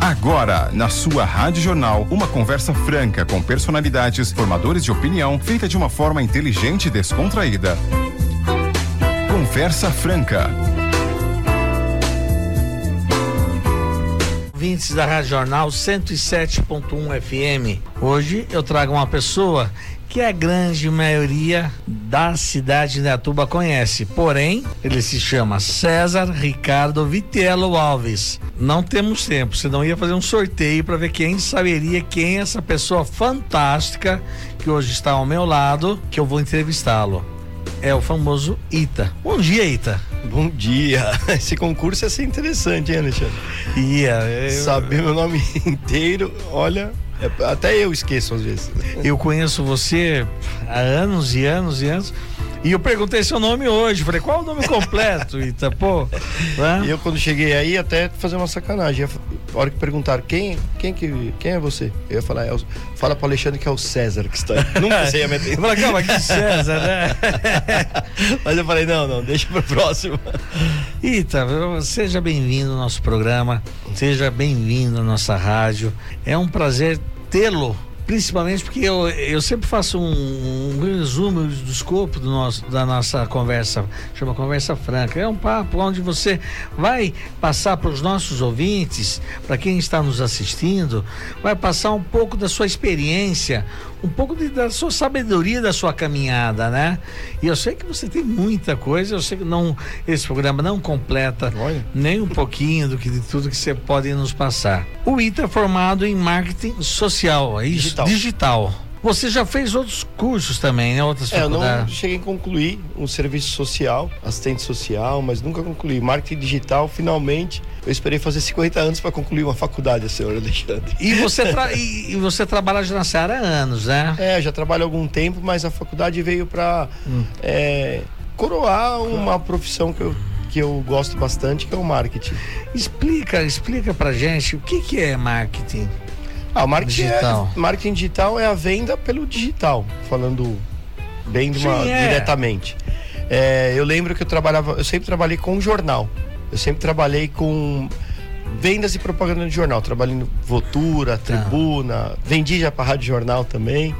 Agora, na sua Rádio Jornal, uma conversa franca com personalidades, formadores de opinião, feita de uma forma inteligente e descontraída. Conversa Franca. Ouvintes da Rádio Jornal 107.1 FM. Hoje eu trago uma pessoa que a grande maioria da cidade de Atuba conhece. Porém, ele se chama César Ricardo Vitello Alves. Não temos tempo, senão ia fazer um sorteio para ver quem saberia quem é essa pessoa fantástica que hoje está ao meu lado, que eu vou entrevistá-lo. É o famoso Ita. Bom dia, Ita. Bom dia. Esse concurso ia ser interessante, hein, Alexandre? Ia. Eu... Saber meu nome inteiro, olha, até eu esqueço às vezes. Eu conheço você há anos e anos e anos. E eu perguntei seu nome hoje, falei, qual é o nome completo, Ita? Pô, né? E eu quando cheguei aí, até fazer uma sacanagem. A hora que perguntaram quem, quem, que, quem é você? Eu ia falar, é o, fala pro Alexandre que é o César que está aí. Nunca sei a meter. Eu falei, calma, que César, né? Mas eu falei, não, não, deixa pro próximo. Ita, seja bem-vindo ao nosso programa, seja bem-vindo à nossa rádio. É um prazer tê-lo Principalmente porque eu, eu sempre faço um, um resumo do escopo do nosso, da nossa conversa, chama Conversa Franca. É um papo onde você vai passar para os nossos ouvintes, para quem está nos assistindo, vai passar um pouco da sua experiência, um pouco de, da sua sabedoria da sua caminhada, né? E eu sei que você tem muita coisa, eu sei que não, esse programa não completa Olha. nem um pouquinho do que de tudo que você pode nos passar. O ITA é formado em marketing social, é isso? Digital. Digital. Você já fez outros cursos também, né? Outras é, eu não cheguei a concluir um serviço social, assistente social, mas nunca concluí. Marketing digital, finalmente, eu esperei fazer 50 anos para concluir uma faculdade, senhor Alexandre. E você, tra... e você trabalha já nessa área há anos, né? É, já trabalho há algum tempo, mas a faculdade veio para hum. é, coroar uma profissão que eu que eu gosto bastante, que é o marketing. Explica, explica pra gente o que, que é marketing. Ah, o marketing digital. É, marketing digital é a venda pelo digital, falando bem de uma, Sim, é. diretamente. É, eu lembro que eu trabalhava, eu sempre trabalhei com jornal. Eu sempre trabalhei com vendas e propaganda de jornal. Trabalhei no Votura, tá. Tribuna, vendi já para Rádio Jornal também.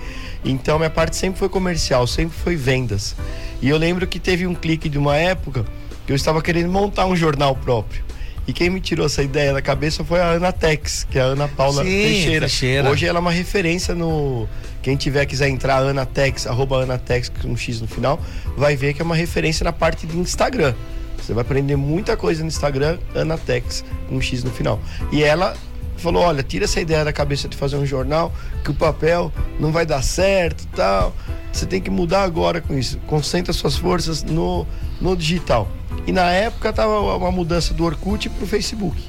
Então minha parte sempre foi comercial, sempre foi vendas. E eu lembro que teve um clique de uma época que eu estava querendo montar um jornal próprio. E quem me tirou essa ideia da cabeça foi a Ana Tex, que é a Ana Paula Sim, Teixeira. Teixeira. Hoje ela é uma referência no. Quem tiver quiser entrar, Anatex, arroba Anatex com um X no final, vai ver que é uma referência na parte de Instagram. Você vai aprender muita coisa no Instagram, Anatex, com um X no final. E ela falou: olha, tira essa ideia da cabeça de fazer um jornal, que o papel não vai dar certo tal. Você tem que mudar agora com isso. Concentra suas forças no, no digital. E na época tava uma mudança do Orkut para o Facebook.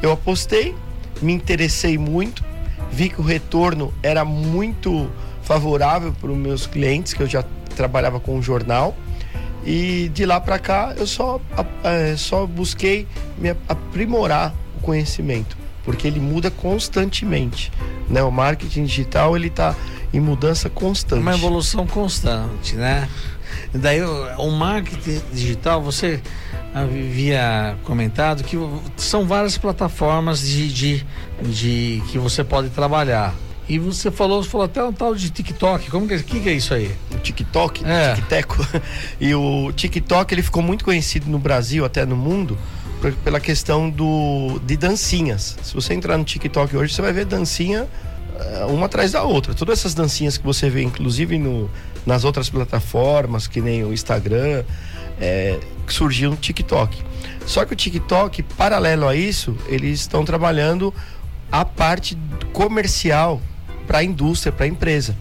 Eu apostei, me interessei muito, vi que o retorno era muito favorável para os meus clientes, que eu já trabalhava com um jornal. E de lá para cá eu só, é, só busquei me aprimorar o conhecimento, porque ele muda constantemente. Né? O marketing digital ele está em mudança constante. Uma evolução constante, né? Daí o marketing digital, você havia comentado que são várias plataformas de, de, de que você pode trabalhar. E você falou, falou até um tal de TikTok. Como que, que, que é isso aí? O TikTok, é. TikTok. E o TikTok ele ficou muito conhecido no Brasil, até no mundo, pela questão do de dancinhas. Se você entrar no TikTok hoje, você vai ver dancinha eh, uma atrás da outra. Todas essas dancinhas que você vê, inclusive no, nas outras plataformas, que nem o Instagram, é, surgiu no TikTok. Só que o TikTok, paralelo a isso, eles estão trabalhando a parte comercial para a indústria, para a empresa.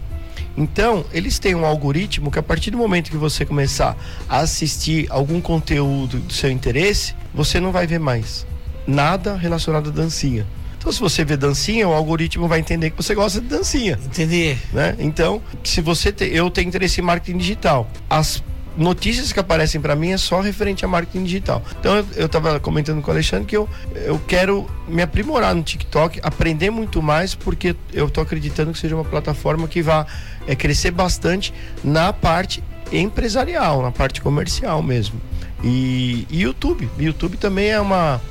Então, eles têm um algoritmo que a partir do momento que você começar a assistir algum conteúdo do seu interesse, você não vai ver mais nada relacionado à dancinha. Então, se você vê dancinha, o algoritmo vai entender que você gosta de dancinha. Entendi. Né? Então, se você te, eu tenho interesse em marketing digital, as notícias que aparecem para mim é só referente a marketing digital. Então eu estava comentando com o Alexandre que eu, eu quero me aprimorar no TikTok, aprender muito mais, porque eu estou acreditando que seja uma plataforma que vai é, crescer bastante na parte empresarial, na parte comercial mesmo. E, e YouTube. YouTube também é uma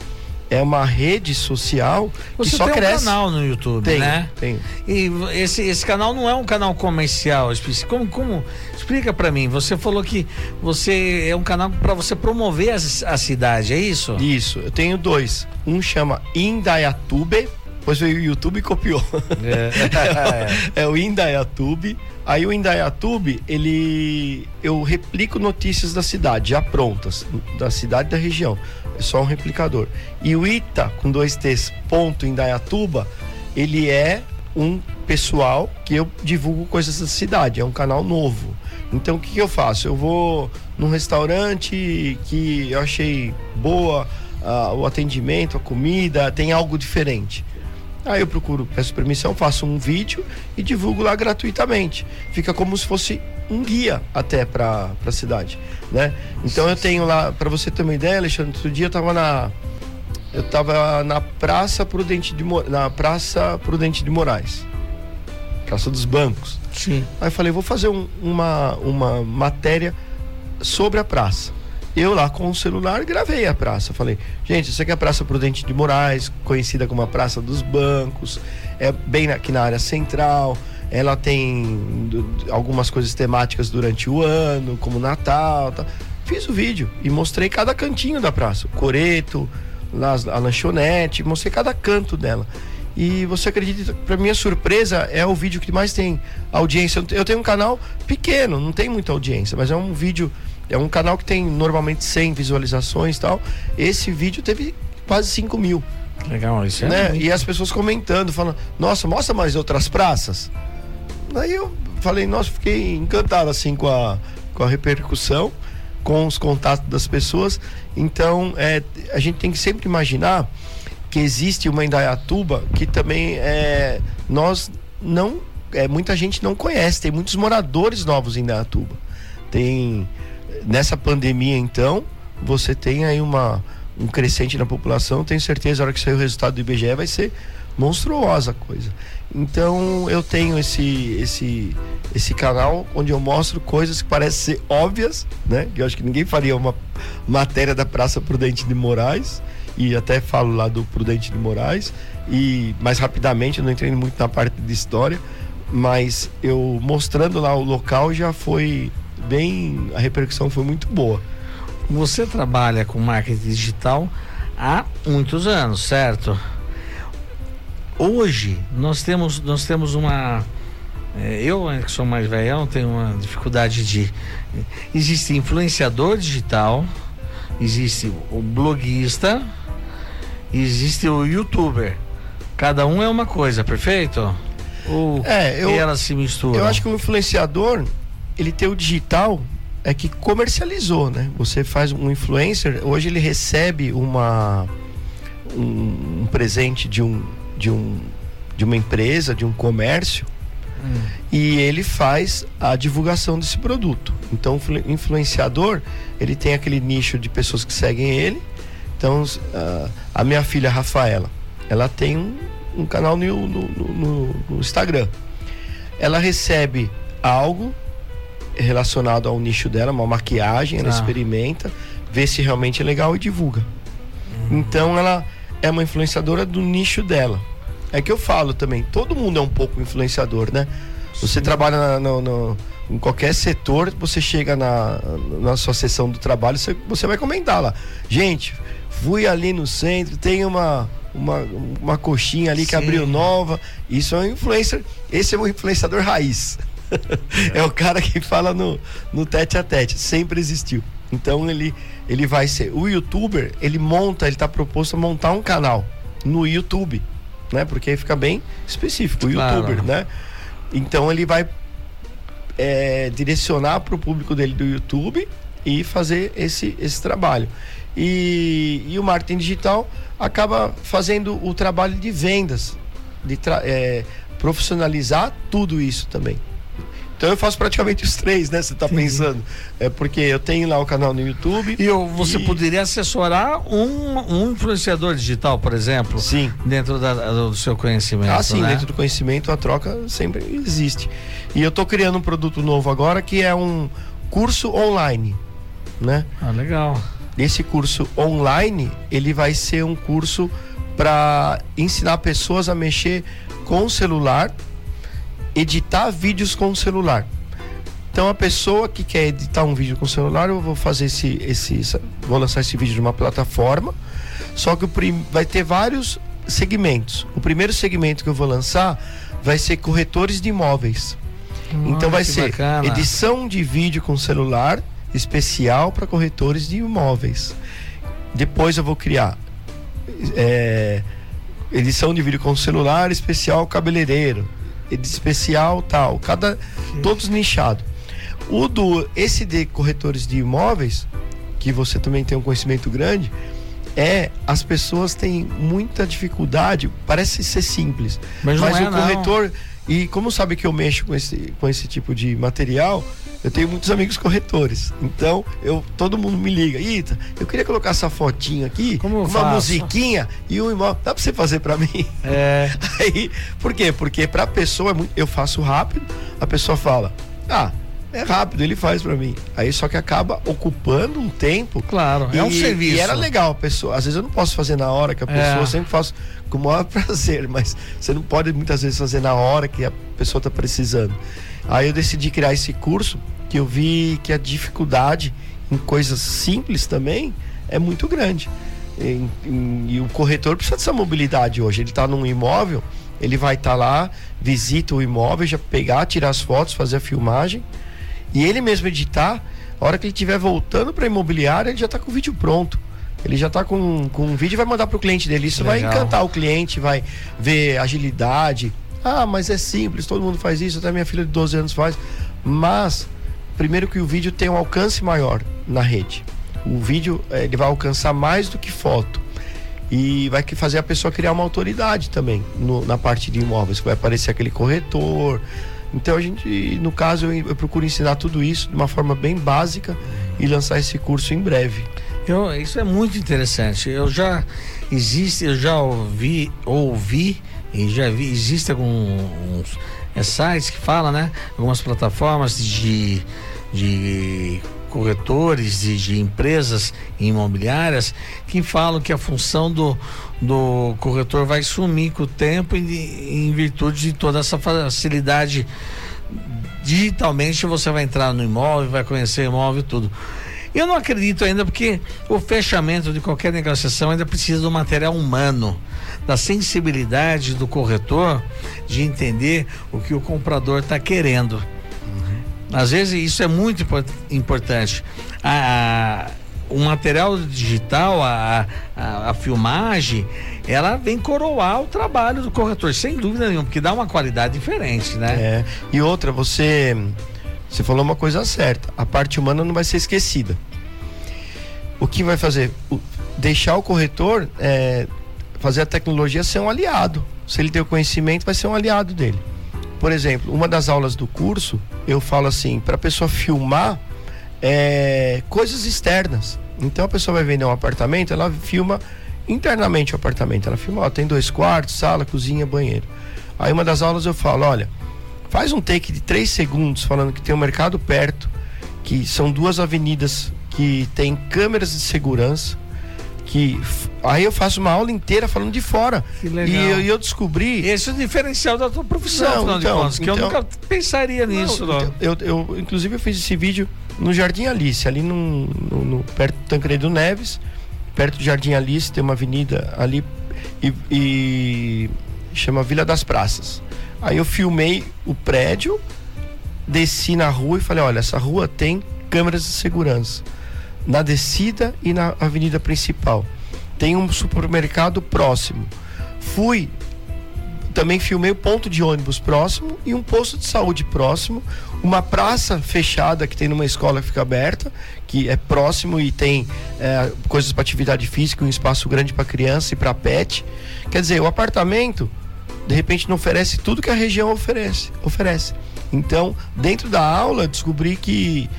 é uma rede social Você que só tem cresce. um canal no YouTube, Tenho, né? tenho. E esse, esse canal não é um canal comercial. Como, como explica para mim? Você falou que você é um canal para você promover a, a, cidade, é isso? Isso. Eu tenho dois. Um chama Indaiatube. Depois veio o YouTube e copiou. É, é o Indaiatube. Aí o Indaiatube, ele eu replico notícias da cidade já prontas, da cidade e da região. É só um replicador. E o Ita com dois T's ponto Indaiatuba, ele é um pessoal que eu divulgo coisas da cidade, é um canal novo. Então o que, que eu faço? Eu vou num restaurante que eu achei boa uh, o atendimento, a comida, tem algo diferente. Aí eu procuro, peço permissão, faço um vídeo e divulgo lá gratuitamente. Fica como se fosse um guia até para a cidade, né? Então eu tenho lá, para você ter uma ideia, Alexandre, outro dia eu tava na eu tava na Praça Prudente de na Praça Prudente de Moraes. Praça dos Bancos. Sim. Aí eu falei, vou fazer um, uma uma matéria sobre a praça. Eu lá com o celular gravei a praça. Falei, gente, isso aqui é a Praça Prudente de Moraes, conhecida como a Praça dos Bancos, é bem aqui na área central. Ela tem algumas coisas temáticas durante o ano, como Natal. Tá. Fiz o vídeo e mostrei cada cantinho da praça. O coreto, a lanchonete, mostrei cada canto dela. E você acredita, para minha surpresa, é o vídeo que mais tem audiência. Eu tenho um canal pequeno, não tem muita audiência, mas é um vídeo é um canal que tem normalmente 100 visualizações e tal. Esse vídeo teve quase 5 mil. Legal, isso é. Né? Muito... E as pessoas comentando, falando, nossa, mostra mais outras praças. Aí eu falei, nossa, fiquei encantado assim com a, com a repercussão, com os contatos das pessoas. Então, é, a gente tem que sempre imaginar que existe uma Indaiatuba que também é, nós não. É, muita gente não conhece, tem muitos moradores novos em Indaiatuba. Tem nessa pandemia, então, você tem aí uma, um crescente na população. Tenho certeza, na hora que sair o resultado do IBGE, vai ser monstruosa a coisa. Então, eu tenho esse, esse, esse canal onde eu mostro coisas que parecem ser óbvias, né? Eu acho que ninguém faria uma matéria da Praça Prudente de Moraes. E até falo lá do Prudente de Moraes. E mais rapidamente, eu não entrei muito na parte de história, mas eu mostrando lá o local já foi bem. A repercussão foi muito boa. Você trabalha com marketing digital há muitos anos, certo? Hoje nós temos, nós temos uma. É, eu, que sou mais velho, tenho uma dificuldade de. Existe influenciador digital, existe o bloguista, existe o youtuber. Cada um é uma coisa, perfeito? Ou é, eu, elas se misturam? Eu acho que o influenciador ele tem o digital é que comercializou, né? Você faz um influencer, hoje ele recebe uma um, um presente de um de um de uma empresa, de um comércio hum. e ele faz a divulgação desse produto. Então, o influenciador, ele tem aquele nicho de pessoas que seguem ele. Então, uh, a minha filha Rafaela, ela tem um, um canal no, no, no, no Instagram. Ela recebe algo relacionado ao nicho dela, uma maquiagem, ela ah. experimenta, vê se realmente é legal e divulga. Uhum. Então ela é uma influenciadora do nicho dela. É que eu falo também, todo mundo é um pouco influenciador, né? Você Sim. trabalha na, no, no, em qualquer setor, você chega na, na sua sessão do trabalho, você, você vai comentar lá. Gente, fui ali no centro, tem uma, uma, uma coxinha ali Sim. que abriu nova. Isso é um influencer. Esse é um influenciador raiz é o cara que fala no, no tete a tete, sempre existiu. Então ele, ele vai ser. O youtuber, ele monta, ele está proposto a montar um canal no YouTube, né? Porque aí fica bem específico, o claro. youtuber, né? Então ele vai é, direcionar para o público dele do YouTube e fazer esse, esse trabalho. E, e o marketing digital acaba fazendo o trabalho de vendas, de é, profissionalizar tudo isso também. Então eu faço praticamente os três, né? Você está pensando. É porque eu tenho lá o canal no YouTube. E eu, você e... poderia assessorar um, um influenciador digital, por exemplo? Sim. Dentro da, do seu conhecimento. Ah, sim, né? dentro do conhecimento a troca sempre existe. E eu estou criando um produto novo agora que é um curso online. Né? Ah, legal. esse curso online, ele vai ser um curso para ensinar pessoas a mexer com o celular, editar vídeos com o celular. Então a pessoa que quer editar um vídeo com o celular, eu vou fazer esse, esse vou lançar esse vídeo numa plataforma, só que vai ter vários segmentos. O primeiro segmento que eu vou lançar vai ser corretores de imóveis. então vai ser bacana. edição de vídeo com celular especial para corretores de imóveis. Depois eu vou criar é, edição de vídeo com celular especial cabeleireiro, especial tal, cada todos nichados. O do esse de corretores de imóveis, que você também tem um conhecimento grande, é as pessoas têm muita dificuldade, parece ser simples, mas, mas é, o corretor não. e como sabe que eu mexo com esse com esse tipo de material, eu tenho muitos amigos corretores. Então, eu todo mundo me liga. Ita, eu queria colocar essa fotinha aqui, Como uma faço? musiquinha e um imóvel. Dá pra você fazer para mim? É. Aí, por quê? Porque pra pessoa, é eu faço rápido, a pessoa fala, ah, é rápido, ele faz para mim. Aí só que acaba ocupando um tempo. Claro, e, é um serviço. E era legal, a pessoa. Às vezes eu não posso fazer na hora que a pessoa, é. sempre faço com o maior prazer, mas você não pode muitas vezes fazer na hora que a pessoa está precisando. Aí eu decidi criar esse curso que eu vi que a dificuldade em coisas simples também é muito grande. E, e, e o corretor precisa dessa mobilidade hoje. Ele está num imóvel, ele vai estar tá lá, visita o imóvel, já pegar, tirar as fotos, fazer a filmagem e ele mesmo editar. A hora que ele estiver voltando para a imobiliária, ele já está com o vídeo pronto. Ele já está com, com um vídeo e vai mandar para o cliente dele. Isso Legal. vai encantar o cliente, vai ver agilidade. Ah, mas é simples, todo mundo faz isso, até minha filha de 12 anos faz. Mas primeiro que o vídeo tem um alcance maior na rede. O vídeo eh, ele vai alcançar mais do que foto e vai fazer a pessoa criar uma autoridade também no, na parte de imóveis, vai aparecer aquele corretor. Então a gente, no caso, eu, eu, procuro ensinar tudo isso de uma forma bem básica e lançar esse curso em breve. Eu, isso é muito interessante. Eu já existe, eu já ouvi, ouvi e já vi, existe alguns é, sites que falam, né? Algumas plataformas de, de corretores, de, de empresas imobiliárias que falam que a função do, do corretor vai sumir com o tempo em, em virtude de toda essa facilidade digitalmente você vai entrar no imóvel, vai conhecer o imóvel e tudo. Eu não acredito ainda porque o fechamento de qualquer negociação ainda precisa do material humano da sensibilidade do corretor de entender o que o comprador está querendo. Uhum. Às vezes isso é muito importante. A, o material digital, a, a, a, filmagem, ela vem coroar o trabalho do corretor, sem dúvida nenhuma, porque dá uma qualidade diferente, né? É. E outra, você, você falou uma coisa certa: a parte humana não vai ser esquecida. O que vai fazer? O, deixar o corretor é, fazer a tecnologia ser um aliado. Se ele tem o conhecimento, vai ser um aliado dele. Por exemplo, uma das aulas do curso, eu falo assim, para a pessoa filmar é, coisas externas. Então a pessoa vai vender um apartamento, ela filma internamente o apartamento. Ela filma, ó, tem dois quartos, sala, cozinha, banheiro. Aí uma das aulas eu falo, olha, faz um take de três segundos falando que tem um mercado perto, que são duas avenidas que tem câmeras de segurança, que aí eu faço uma aula inteira falando de fora. Que legal. E eu, eu descobri. Esse é o diferencial da tua profissão, não, então, contas, que então, eu nunca pensaria nisso. Não, então, eu, eu, inclusive, eu fiz esse vídeo no Jardim Alice, ali no, no, no perto do Tancredo Neves, perto do Jardim Alice, tem uma avenida ali e, e chama Vila das Praças. Aí eu filmei o prédio, desci na rua e falei: olha, essa rua tem câmeras de segurança na descida e na avenida principal. Tem um supermercado próximo. Fui, também filmei o ponto de ônibus próximo e um posto de saúde próximo, uma praça fechada que tem numa escola que fica aberta, que é próximo e tem é, coisas para atividade física, um espaço grande para criança e para pet. Quer dizer, o apartamento de repente não oferece tudo que a região oferece. oferece. Então, dentro da aula, descobri que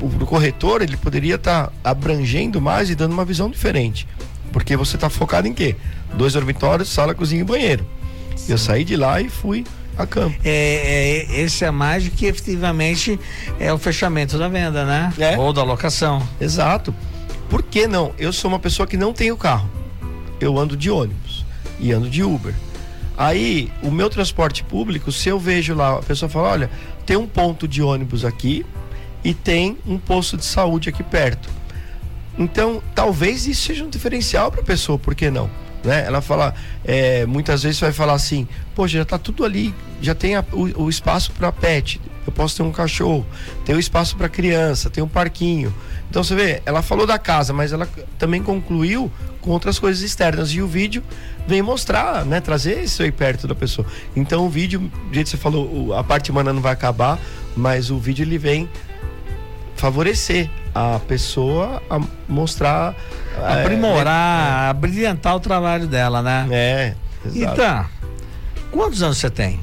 o corretor ele poderia estar tá abrangendo mais e dando uma visão diferente. Porque você está focado em quê? Dois dormitórios, sala, cozinha e banheiro. Sim. Eu saí de lá e fui a campo. É, é, esse é mais que efetivamente é o fechamento da venda, né? É. Ou da locação. Exato. Por que não? Eu sou uma pessoa que não tenho carro. Eu ando de ônibus e ando de Uber. Aí, o meu transporte público, se eu vejo lá, a pessoa fala: olha, tem um ponto de ônibus aqui e tem um posto de saúde aqui perto. Então, talvez isso seja um diferencial para a pessoa, por que não? Né? Ela fala, é, muitas vezes vai falar assim: poxa, já está tudo ali, já tem a, o, o espaço para pet, eu posso ter um cachorro, tem o espaço para criança, tem um parquinho. Então você vê, ela falou da casa, mas ela também concluiu com outras coisas externas e o vídeo vem mostrar, né, trazer isso aí perto da pessoa. Então o vídeo, do jeito que você falou, a parte humana não vai acabar, mas o vídeo ele vem favorecer a pessoa a mostrar aprimorar, é, é, brilhantar o trabalho dela, né? É. Exato. Então, quantos anos você tem?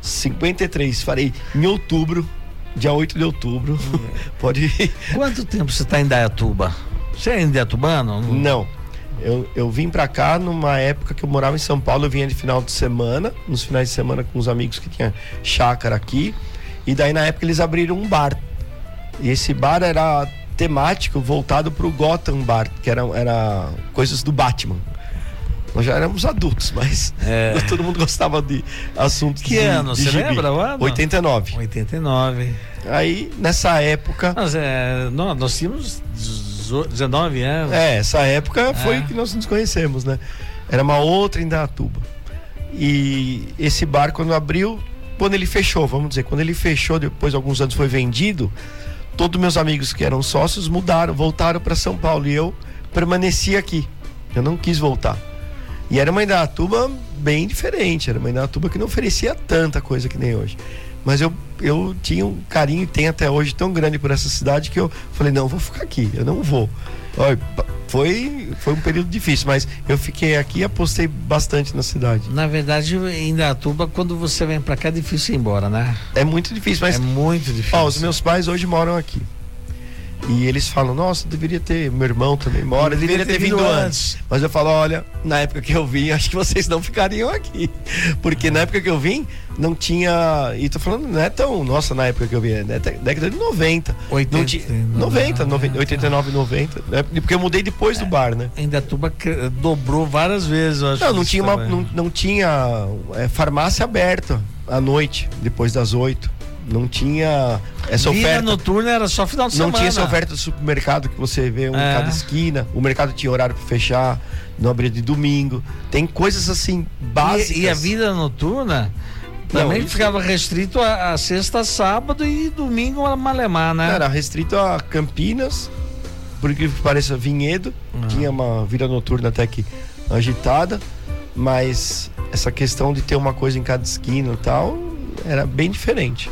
53, farei em outubro, dia 8 de outubro. Hum. Pode ir. Quanto tempo você está em Dayatuba? Você é indaiatubano? Não. Eu, eu vim para cá numa época que eu morava em São Paulo, eu vinha de final de semana, nos finais de semana com os amigos que tinha chácara aqui. E daí na época eles abriram um bar. E esse bar era temático voltado para o Gotham Bar, que era, era coisas do Batman. Nós já éramos adultos, mas é. todo mundo gostava de assuntos que de, ano? De você gibi. lembra o ano? 89. 89. Aí, nessa época. Nós, é, nós, nós tínhamos 19 anos. É, essa época foi é. que nós nos conhecemos, né? Era uma outra Indatuba. E esse bar, quando abriu, quando ele fechou, vamos dizer, quando ele fechou, depois de alguns anos foi vendido, todos meus amigos que eram sócios mudaram, voltaram para São Paulo e eu permaneci aqui. Eu não quis voltar. E era uma Indatuba bem diferente, era uma Indatuba que não oferecia tanta coisa que nem hoje. Mas eu, eu tinha um carinho e tenho até hoje tão grande por essa cidade que eu falei, não, vou ficar aqui, eu não vou. Olha, foi, foi um período difícil, mas eu fiquei aqui e apostei bastante na cidade. Na verdade, em Indatuba, quando você vem para cá, é difícil ir embora, né? É muito difícil, mas. É muito difícil. Ó, os meus pais hoje moram aqui. E eles falam, nossa, deveria ter, meu irmão também mora, deveria, deveria ter, ter, vindo antes. antes. Mas eu falo, olha, na época que eu vim, acho que vocês não ficariam aqui. Porque na época que eu vim, não tinha. E tô falando, não é tão. Nossa, na época que eu vim, é década de 90. 80, não tinha, 90, 90, 89, 90. Né? Porque eu mudei depois é, do bar, né? Ainda tuba dobrou várias vezes, eu acho. Não, não tinha, uma, não, não, tinha é, farmácia aberta à noite, depois das 8 não tinha essa Vida oferta. noturna era só final de não semana. Não tinha essa oferta do supermercado que você vê um é. em cada esquina. O mercado tinha horário para fechar, não abria de domingo. Tem coisas assim básicas. E, e a vida noturna também não, ficava restrito a, a, sexta, sábado e domingo a Malemar, né? Era restrito a Campinas, por incrível que pareça, Vinhedo. Uhum. Tinha uma vida noturna até que agitada, mas essa questão de ter uma coisa em cada esquina e tal, era bem diferente.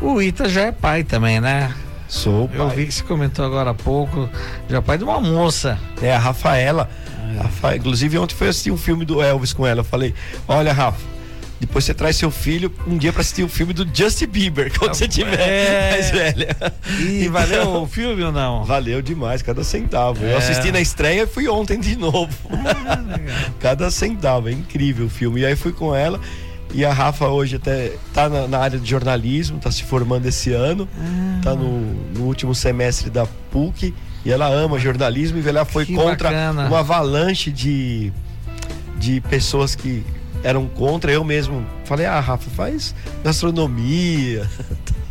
O Ita já é pai também, né? Sou pai. Eu vi que você comentou agora há pouco, já é pai de uma moça. É, a Rafaela. É. Rafa, inclusive ontem foi assistir um filme do Elvis com ela. Eu falei, olha, Rafa, depois você traz seu filho um dia para assistir o um filme do Justin Bieber, quando você tiver é... mais velha. E valeu o filme ou não? Valeu demais, cada centavo. É... Eu assisti na estreia e fui ontem de novo. Ah, cada centavo, é incrível o filme. E aí fui com ela e a Rafa hoje até está na, na, área de jornalismo, está se formando esse ano, está ah. no, no, último semestre da PUC e ela ama jornalismo e ela foi que contra bacana. uma avalanche de, de pessoas que eram contra. Eu mesmo falei, ah, Rafa, faz gastronomia.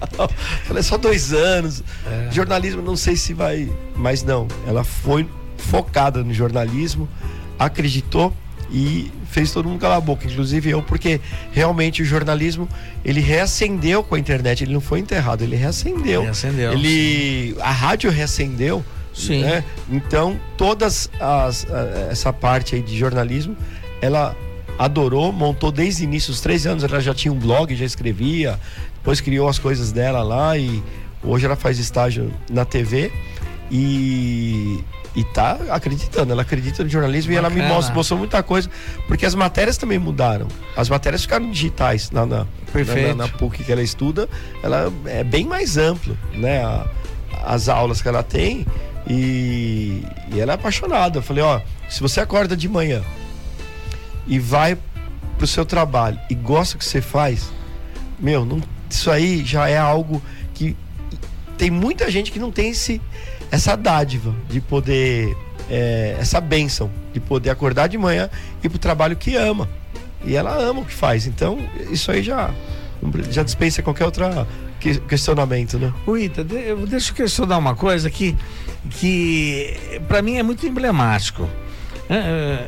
falei, só dois anos. É. Jornalismo, não sei se vai. Mas não, ela foi focada no jornalismo, acreditou e fez todo mundo calar a boca, inclusive eu, porque realmente o jornalismo ele reacendeu com a internet, ele não foi enterrado, ele reacendeu. Reacendeu. Ele a rádio reacendeu. Sim. Né? Então todas as essa parte aí de jornalismo, ela adorou, montou desde o início, os três anos ela já tinha um blog, já escrevia, depois criou as coisas dela lá e hoje ela faz estágio na TV e e tá acreditando, ela acredita no jornalismo Bacana. e ela me mostra, mostrou muita coisa, porque as matérias também mudaram. As matérias ficaram digitais na, na, na, na PUC que ela estuda, ela é bem mais amplo, né? A, as aulas que ela tem e, e ela é apaixonada. Eu falei, ó, se você acorda de manhã e vai pro seu trabalho e gosta do que você faz, meu, não, isso aí já é algo que tem muita gente que não tem esse essa dádiva de poder, é, essa bênção de poder acordar de manhã e ir pro trabalho que ama. E ela ama o que faz. Então, isso aí já, já dispensa qualquer outro questionamento, né? O Ita, deixa eu questionar uma coisa que, que para mim é muito emblemático.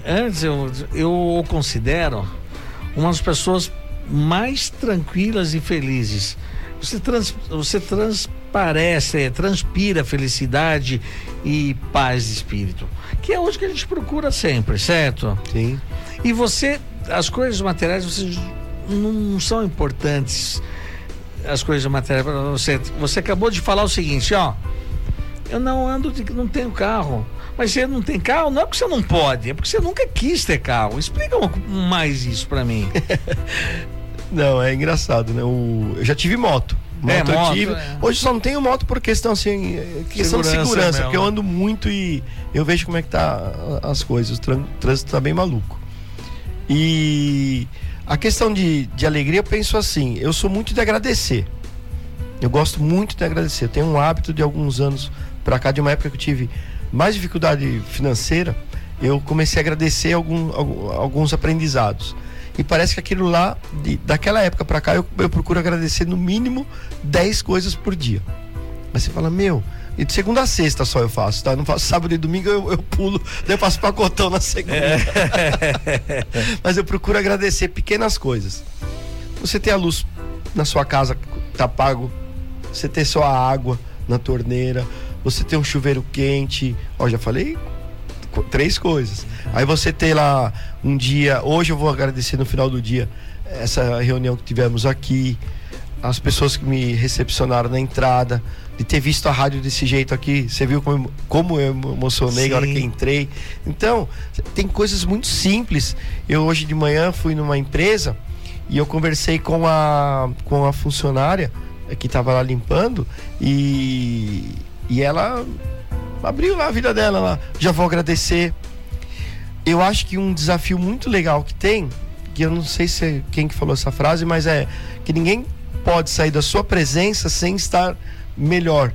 Antes eu, eu o considero uma das pessoas mais tranquilas e felizes. Você, trans, você transparece, transpira felicidade e paz de espírito, que é hoje que a gente procura sempre, certo? Sim. E você, as coisas materiais, você não são importantes. As coisas materiais para você. Você acabou de falar o seguinte, ó. Eu não ando, de, não tenho carro. Mas você não tem carro, não é porque você não pode, é porque você nunca quis ter carro. Explica mais isso para mim. não, é engraçado, né? O, eu já tive moto. É, moto, moto tive. É. Hoje só não tenho moto por questão assim, é, questão segurança de segurança, porque eu ando muito e eu vejo como é que tá as coisas. O trânsito tá bem maluco. E a questão de, de alegria, eu penso assim, eu sou muito de agradecer. Eu gosto muito de agradecer. Eu tenho um hábito de alguns anos para cá, de uma época que eu tive mais dificuldade financeira, eu comecei a agradecer algum, alguns aprendizados. E parece que aquilo lá, de, daquela época para cá, eu, eu procuro agradecer no mínimo 10 coisas por dia. Mas você fala, meu, e de segunda a sexta só eu faço, tá? Eu não faço sábado e domingo, eu, eu pulo, daí eu faço pacotão na segunda. É. Mas eu procuro agradecer pequenas coisas. Você ter a luz na sua casa, tá pago. Você ter só a água na torneira você ter um chuveiro quente, ó, já falei três coisas. Aí você ter lá um dia, hoje eu vou agradecer no final do dia essa reunião que tivemos aqui, as pessoas que me recepcionaram na entrada, de ter visto a rádio desse jeito aqui, você viu como, como eu emocionei Sim. na hora que entrei. Então, tem coisas muito simples. Eu hoje de manhã fui numa empresa e eu conversei com a com a funcionária que estava lá limpando e e ela abriu lá a vida dela lá. Já vou agradecer. Eu acho que um desafio muito legal que tem, que eu não sei se é quem que falou essa frase, mas é que ninguém pode sair da sua presença sem estar melhor,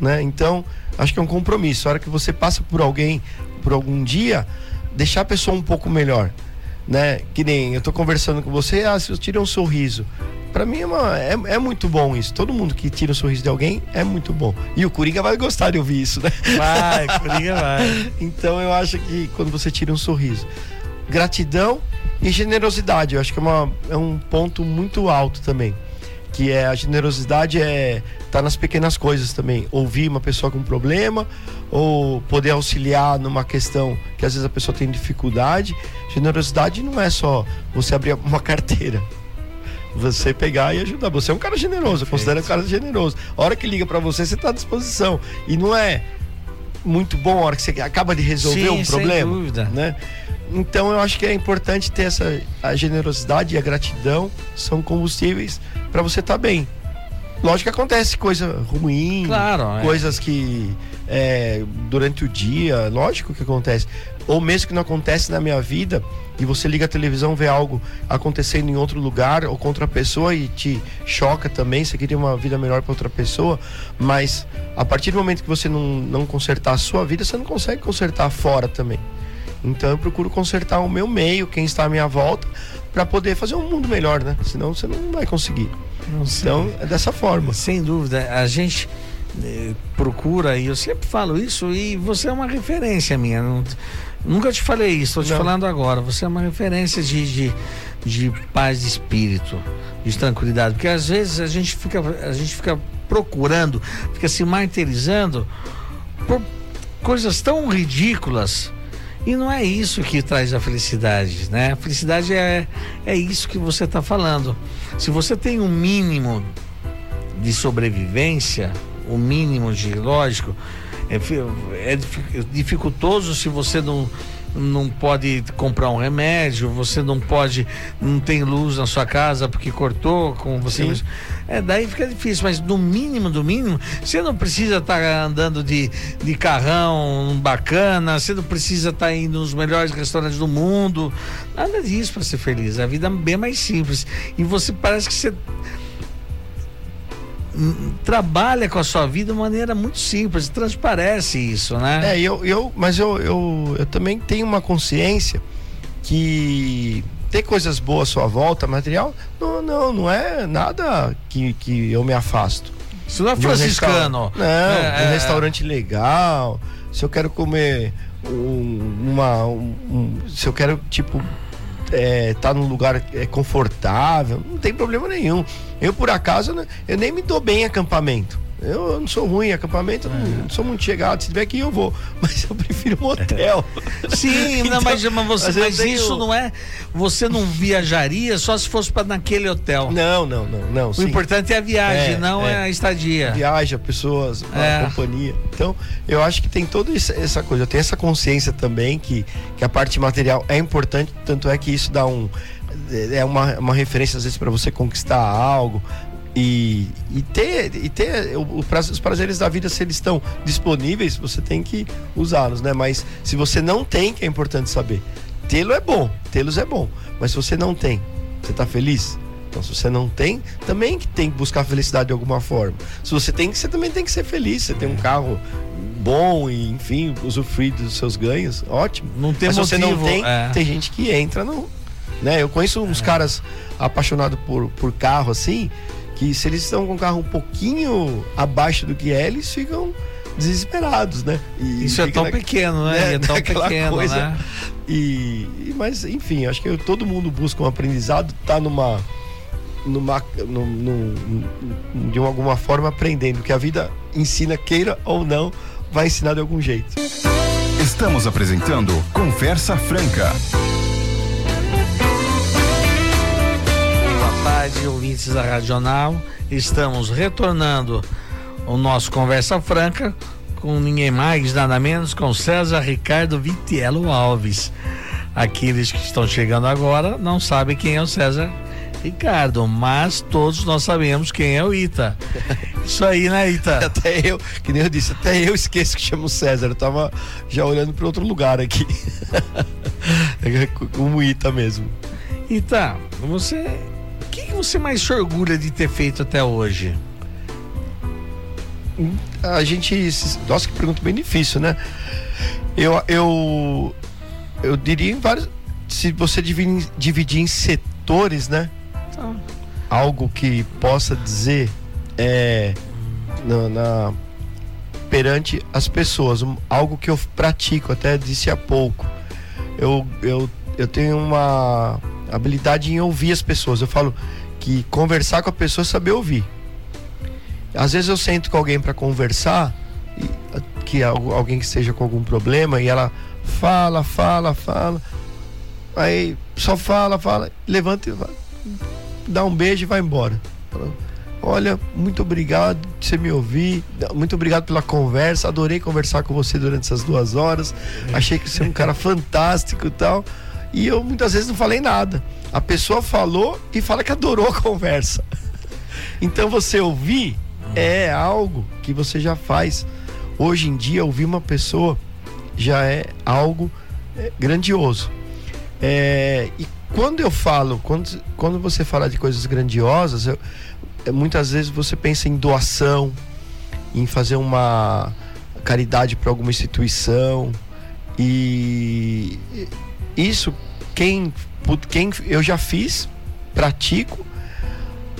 né? Então, acho que é um compromisso. A hora que você passa por alguém, por algum dia, deixar a pessoa um pouco melhor, né? Que nem eu tô conversando com você, ah, se eu tiro um sorriso para mim é, uma, é, é, muito bom isso. Todo mundo que tira o sorriso de alguém é muito bom. E o Coringa vai gostar de ouvir isso, né? Vai, Coringa vai. então eu acho que quando você tira um sorriso, gratidão e generosidade, eu acho que é, uma, é um ponto muito alto também. Que é a generosidade é tá nas pequenas coisas também. Ouvir uma pessoa com problema ou poder auxiliar numa questão que às vezes a pessoa tem dificuldade. Generosidade não é só você abrir uma carteira você pegar e ajudar. Você é um cara generoso, eu considero um cara generoso. A hora que liga para você, você está à disposição. E não é muito bom a hora que você acaba de resolver Sim, um problema, sem dúvida. né? Então eu acho que é importante ter essa a generosidade e a gratidão são combustíveis para você estar tá bem. Lógico que acontece coisa ruim, claro, é. coisas que é, durante o dia, lógico que acontece. Ou mesmo que não acontece na minha vida, e você liga a televisão, vê algo acontecendo em outro lugar ou com outra pessoa e te choca também, você queria uma vida melhor para outra pessoa, mas a partir do momento que você não, não consertar a sua vida, você não consegue consertar fora também. Então eu procuro consertar o meu meio, quem está à minha volta, para poder fazer um mundo melhor, né? Senão você não vai conseguir. Não então é dessa forma. Sem dúvida. A gente eh, procura, e eu sempre falo isso, e você é uma referência minha. Não, Nunca te falei isso, estou te Não. falando agora. Você é uma referência de, de, de paz de espírito, de tranquilidade. Porque às vezes a gente fica, a gente fica procurando, fica se martirizando por coisas tão ridículas. E não é isso que traz a felicidade, né? A felicidade é, é isso que você está falando. Se você tem um mínimo de sobrevivência, o um mínimo de lógico, é, é dificultoso se você não não pode comprar um remédio, você não pode, não tem luz na sua casa porque cortou, com você. Sim. É, daí fica difícil, mas no mínimo, do mínimo, você não precisa estar tá andando de, de carrão bacana, você não precisa estar tá indo nos melhores restaurantes do mundo, nada disso para ser feliz. A vida é bem mais simples. E você parece que você trabalha com a sua vida de maneira muito simples, transparece isso, né? É, eu, eu mas eu, eu, eu também tenho uma consciência que ter coisas boas à sua volta, material, não, não, não é nada que, que eu me afasto. Isso não é franciscano. Um não, é, um é. restaurante legal. Se eu quero comer um, uma. Um, se eu quero, tipo, é, tá num lugar é, confortável, não tem problema nenhum. Eu, por acaso, eu nem me dou bem em acampamento. Eu, não sou ruim acampamento, não, não, sou muito chegado. Se tiver aqui, eu vou. Mas eu prefiro motel. Sim, então, não, mas, mas, você, mas, mas tenho... isso não é. Você não viajaria só se fosse para naquele hotel. Não, não, não. não o sim. importante é a viagem, é, não é. é. a estadia. Viaja, pessoas, é. companhia. Então, eu acho que tem toda essa coisa. Eu tenho essa consciência também que, que a parte material é importante, tanto é que isso dá um é uma, uma referência às vezes para você conquistar algo, e, e ter, e ter os prazeres da vida, se eles estão disponíveis, você tem que usá-los, né? Mas se você não tem, que é importante saber. Tê-lo é bom, tê-los é bom. Mas se você não tem, você está feliz? Então, se você não tem, também tem que buscar felicidade de alguma forma. Se você tem, você também tem que ser feliz. Você tem um carro bom e, enfim, usufruir dos seus ganhos, ótimo. Não tem Mas motivo, se você não tem, é. tem gente que entra no. Né? Eu conheço uns é. caras apaixonados por, por carro assim, que se eles estão com o carro um pouquinho abaixo do que é, eles ficam desesperados, né? E Isso é tão na, pequeno, né? né? É tão pequeno, coisa, né? E, mas, enfim, acho que todo mundo busca um aprendizado, tá numa numa, num, num, de alguma forma aprendendo que a vida ensina queira ou não vai ensinar de algum jeito. Estamos apresentando Conversa Franca. Tarde, ouvintes da Radional. Estamos retornando o nosso Conversa Franca com ninguém mais, nada menos, com César Ricardo Vitiello Alves. Aqueles que estão chegando agora não sabem quem é o César Ricardo, mas todos nós sabemos quem é o Ita. Isso aí, né, Ita? Até eu, que nem eu disse, até eu esqueço que chamo César. Eu tava já olhando para outro lugar aqui. Como Ita mesmo. Ita, você que você mais se orgulha de ter feito até hoje? A gente. Nossa, que pergunta bem difícil, né? Eu, eu, eu diria em vários. Se você dividir, dividir em setores, né? Tá. Algo que possa dizer é, na, na, perante as pessoas, algo que eu pratico, até disse há pouco. Eu, eu, eu tenho uma habilidade em ouvir as pessoas. Eu falo que conversar com a pessoa é saber ouvir. Às vezes eu sento com alguém para conversar, que alguém que esteja com algum problema e ela fala, fala, fala, aí só fala, fala, levanta e vai, dá um beijo e vai embora. Olha, muito obrigado por você me ouvir, muito obrigado pela conversa, adorei conversar com você durante essas duas horas, achei que você é um cara fantástico e tal. E eu muitas vezes não falei nada. A pessoa falou e fala que adorou a conversa. Então você ouvir é algo que você já faz. Hoje em dia, ouvir uma pessoa já é algo é, grandioso. É, e quando eu falo, quando, quando você fala de coisas grandiosas, eu, é, muitas vezes você pensa em doação, em fazer uma caridade para alguma instituição. E isso, quem, quem eu já fiz, pratico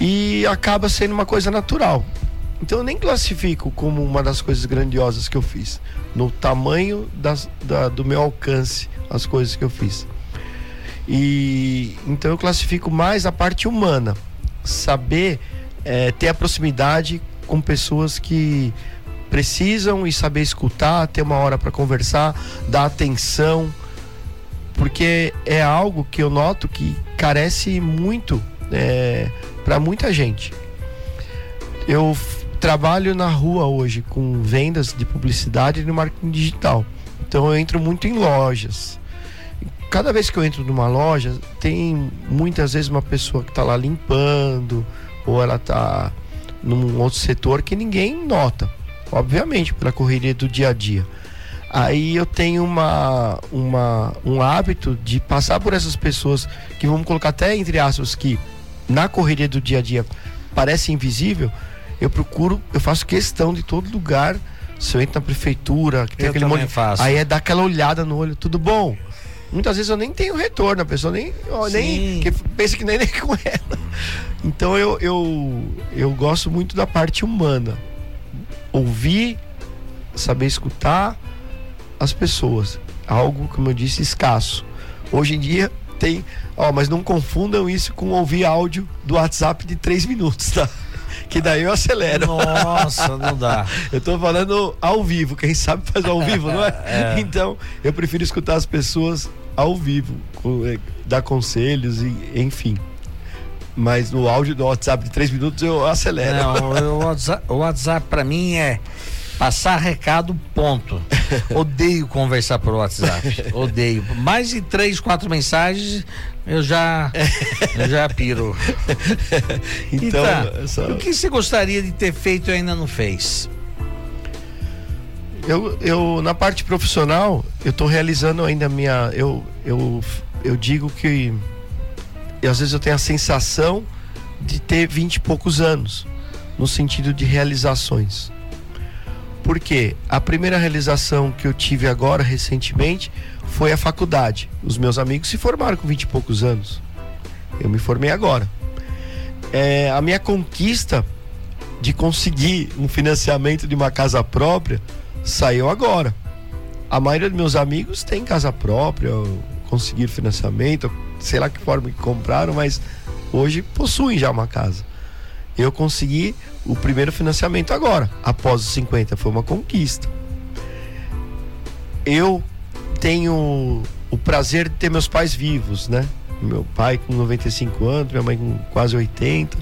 e acaba sendo uma coisa natural. Então eu nem classifico como uma das coisas grandiosas que eu fiz, no tamanho das, da, do meu alcance, as coisas que eu fiz. E então eu classifico mais a parte humana, saber é, ter a proximidade com pessoas que precisam e saber escutar, ter uma hora para conversar, dar atenção porque é algo que eu noto que carece muito é, para muita gente. Eu trabalho na rua hoje com vendas de publicidade no marketing digital. Então eu entro muito em lojas. Cada vez que eu entro numa loja, tem muitas vezes uma pessoa que está lá limpando, ou ela está num outro setor que ninguém nota, obviamente, pela correria do dia a dia. Aí eu tenho uma, uma, um hábito de passar por essas pessoas que vamos colocar até entre aspas que na correria do dia a dia parece invisível eu procuro, eu faço questão de todo lugar. Se eu entro na prefeitura, que tem Eu aquele monte. faço. Aí é dar aquela olhada no olho, tudo bom? Muitas vezes eu nem tenho retorno, a pessoa nem, ó, nem que pensa que nem, nem com ela. Então eu, eu, eu gosto muito da parte humana. Ouvir, saber escutar as pessoas. Algo, como eu disse, escasso. Hoje em dia tem. Ó, mas não confundam isso com ouvir áudio do WhatsApp de três minutos, tá? Que daí eu acelero. Nossa, não dá. Eu tô falando ao vivo, quem sabe faz ao vivo, não é? É. Então, eu prefiro escutar as pessoas ao vivo, eh, dar conselhos e enfim. Mas no áudio do WhatsApp de três minutos eu acelero. Não, o WhatsApp, o WhatsApp pra mim é passar recado, ponto. Odeio conversar por WhatsApp. Odeio. Mais de três, quatro mensagens, eu já, eu já piro. Então, tá, essa- o que você gostaria de ter feito e ainda não fez? eu, eu na parte profissional, eu tô realizando ainda a minha. Eu, eu, eu digo que e às vezes eu tenho a sensação de ter vinte e poucos anos, no sentido de realizações. Porque a primeira realização que eu tive agora, recentemente, foi a faculdade. Os meus amigos se formaram com vinte e poucos anos. Eu me formei agora. É, a minha conquista de conseguir um financiamento de uma casa própria saiu agora. A maioria dos meus amigos tem casa própria, conseguiram financiamento, sei lá que forma que compraram, mas hoje possuem já uma casa. Eu consegui o primeiro financiamento agora, após os 50, foi uma conquista. Eu tenho o prazer de ter meus pais vivos, né? Meu pai com 95 anos, minha mãe com quase 80,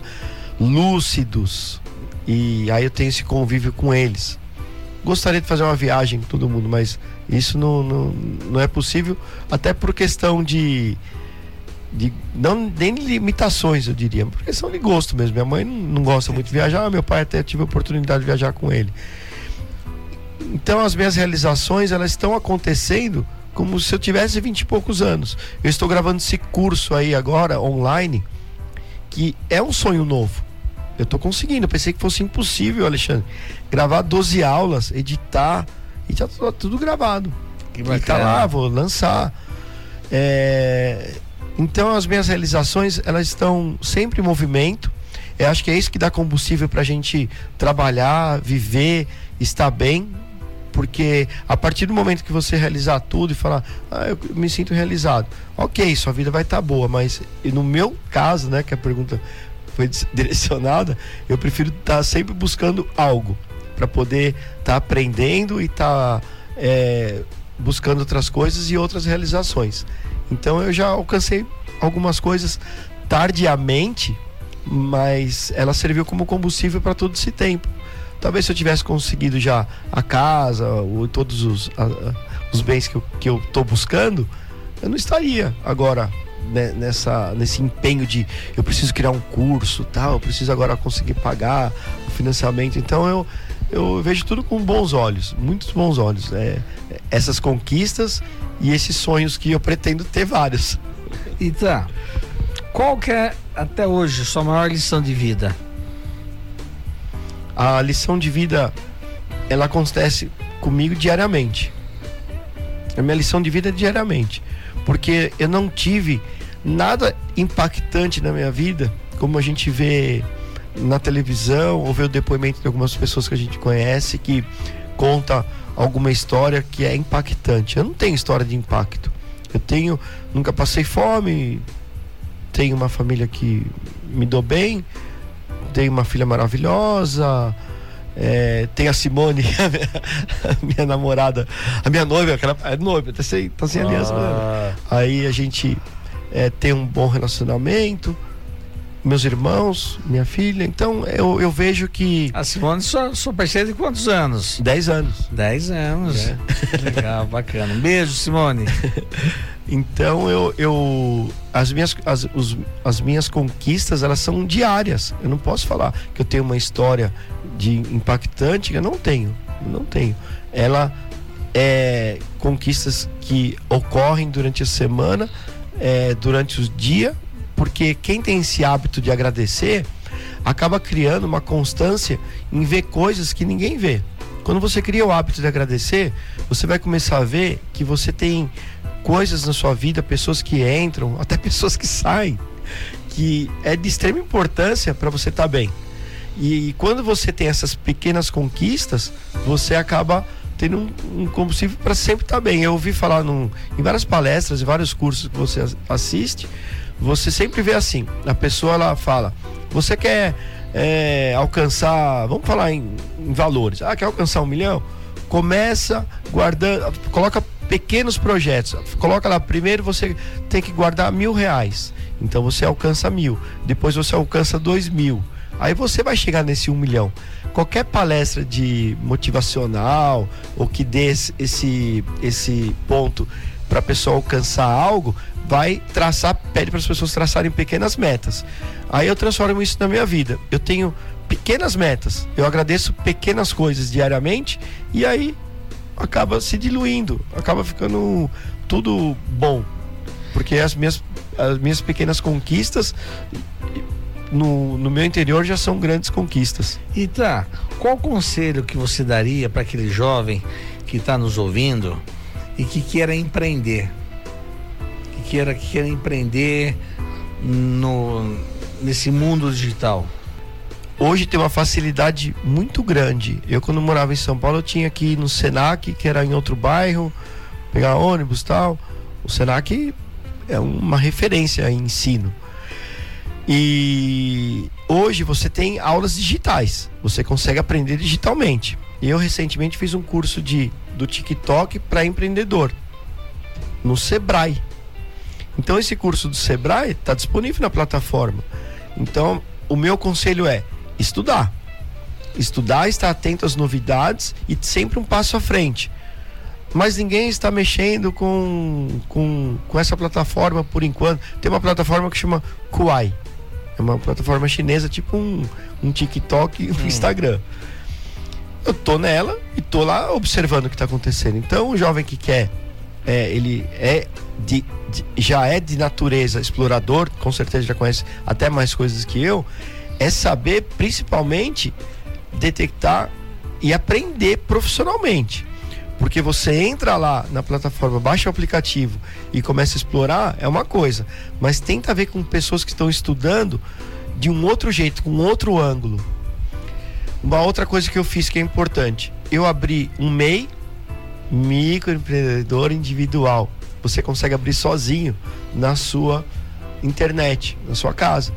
lúcidos. E aí eu tenho esse convívio com eles. Gostaria de fazer uma viagem com todo mundo, mas isso não, não, não é possível, até por questão de, de não nem limitações, eu diria, por questão de gosto mesmo. Minha mãe não, não gosta muito de viajar, meu pai até tive a oportunidade de viajar com ele. Então as minhas realizações elas estão acontecendo como se eu tivesse vinte e poucos anos. Eu estou gravando esse curso aí agora online que é um sonho novo. Eu estou conseguindo. Eu pensei que fosse impossível, Alexandre, gravar 12 aulas, editar e já tá tudo gravado. Que E tá lá, vou lançar. É, Então as minhas realizações elas estão sempre em movimento. Eu acho que é isso que dá combustível para a gente trabalhar, viver, estar bem. Porque a partir do momento que você realizar tudo e falar, ah, eu me sinto realizado, ok, sua vida vai estar boa, mas no meu caso, né, que a pergunta foi direcionada, eu prefiro estar sempre buscando algo para poder estar aprendendo e estar é, buscando outras coisas e outras realizações. Então eu já alcancei algumas coisas tardiamente, mas ela serviu como combustível para todo esse tempo. Talvez se eu tivesse conseguido já a casa, ou todos os, a- os bens que eu, que eu tô buscando, eu não estaria agora né, nessa, nesse empenho de eu preciso criar um curso, tal, eu preciso agora conseguir pagar o financiamento. Então eu, eu vejo tudo com bons olhos, muitos bons olhos. É, essas conquistas e esses sonhos que eu pretendo ter vários. E tá. Qual que é, até hoje, sua maior lição de vida? A lição de vida ela acontece comigo diariamente. A minha lição de vida é diariamente, porque eu não tive nada impactante na minha vida, como a gente vê na televisão ou vê o depoimento de algumas pessoas que a gente conhece que conta alguma história que é impactante. Eu não tenho história de impacto. Eu tenho, nunca passei fome, tenho uma família que me dou bem, tenho uma filha maravilhosa, é, tem a Simone, a minha, a minha namorada, a minha noiva, aquela é noiva, tá sem, tá sem aliança. Ah, Aí a gente é, tem um bom relacionamento, meus irmãos, minha filha. Então eu, eu vejo que a Simone só, só percebe de quantos anos? 10 anos. 10 anos. É. Legal, bacana. Um beijo, Simone. Então eu, eu as minhas as, os- as minhas conquistas elas são diárias. Eu não posso falar que eu tenho uma história de impactante. Eu não tenho, não tenho. Ela é conquistas que ocorrem durante a semana, é, durante o dia, porque quem tem esse hábito de agradecer acaba criando uma constância em ver coisas que ninguém vê. Quando você cria o hábito de agradecer, você vai começar a ver que você tem coisas na sua vida, pessoas que entram, até pessoas que saem, que é de extrema importância para você estar tá bem. E quando você tem essas pequenas conquistas, você acaba tendo um, um combustível para sempre estar tá bem. Eu ouvi falar num, em várias palestras e vários cursos que você assiste, você sempre vê assim: a pessoa ela fala, você quer é, alcançar, vamos falar em, em valores, ah, quer alcançar um milhão? Começa guardando, coloca pequenos projetos. Coloca lá, primeiro você tem que guardar mil reais. Então você alcança mil. Depois você alcança dois mil. Aí você vai chegar nesse um milhão. Qualquer palestra de motivacional ou que dê esse, esse ponto para a pessoa alcançar algo, vai traçar, pede para as pessoas traçarem pequenas metas. Aí eu transformo isso na minha vida. Eu tenho pequenas metas. Eu agradeço pequenas coisas diariamente e aí acaba se diluindo, acaba ficando tudo bom. Porque as minhas, as minhas pequenas conquistas no, no meu interior já são grandes conquistas. E tá, qual conselho que você daria para aquele jovem que está nos ouvindo e que queira empreender? Que queira, que queira empreender no, nesse mundo digital? hoje tem uma facilidade muito grande. Eu quando morava em São Paulo eu tinha que ir no Senac, que era em outro bairro, pegar ônibus tal. O Senac é uma referência em ensino. E hoje você tem aulas digitais. Você consegue aprender digitalmente. Eu recentemente fiz um curso de do TikTok para empreendedor no Sebrae. Então esse curso do Sebrae está disponível na plataforma. Então o meu conselho é estudar. Estudar, estar atento às novidades e sempre um passo à frente. Mas ninguém está mexendo com, com, com essa plataforma por enquanto. Tem uma plataforma que chama Kuai. É uma plataforma chinesa, tipo um, um TikTok e um hum. Instagram. Eu tô nela e tô lá observando o que está acontecendo. Então, o jovem que quer, é, ele é de, de, já é de natureza explorador, com certeza já conhece até mais coisas que eu é saber principalmente detectar e aprender profissionalmente. Porque você entra lá na plataforma, baixa o aplicativo e começa a explorar, é uma coisa. Mas tenta ver com pessoas que estão estudando de um outro jeito, com outro ângulo. Uma outra coisa que eu fiz que é importante, eu abri um MEI, microempreendedor individual. Você consegue abrir sozinho na sua internet, na sua casa